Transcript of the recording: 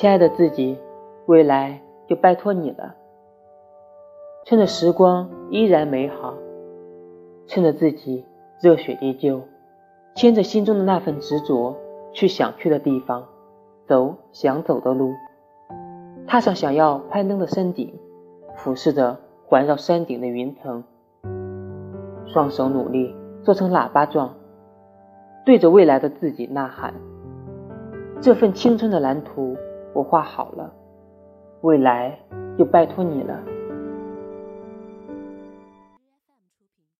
亲爱的自己，未来就拜托你了。趁着时光依然美好，趁着自己热血依旧，牵着心中的那份执着，去想去的地方，走想走的路，踏上想要攀登的山顶，俯视着环绕山顶的云层，双手努力做成喇叭状，对着未来的自己呐喊：这份青春的蓝图我画好了，未来就拜托你了。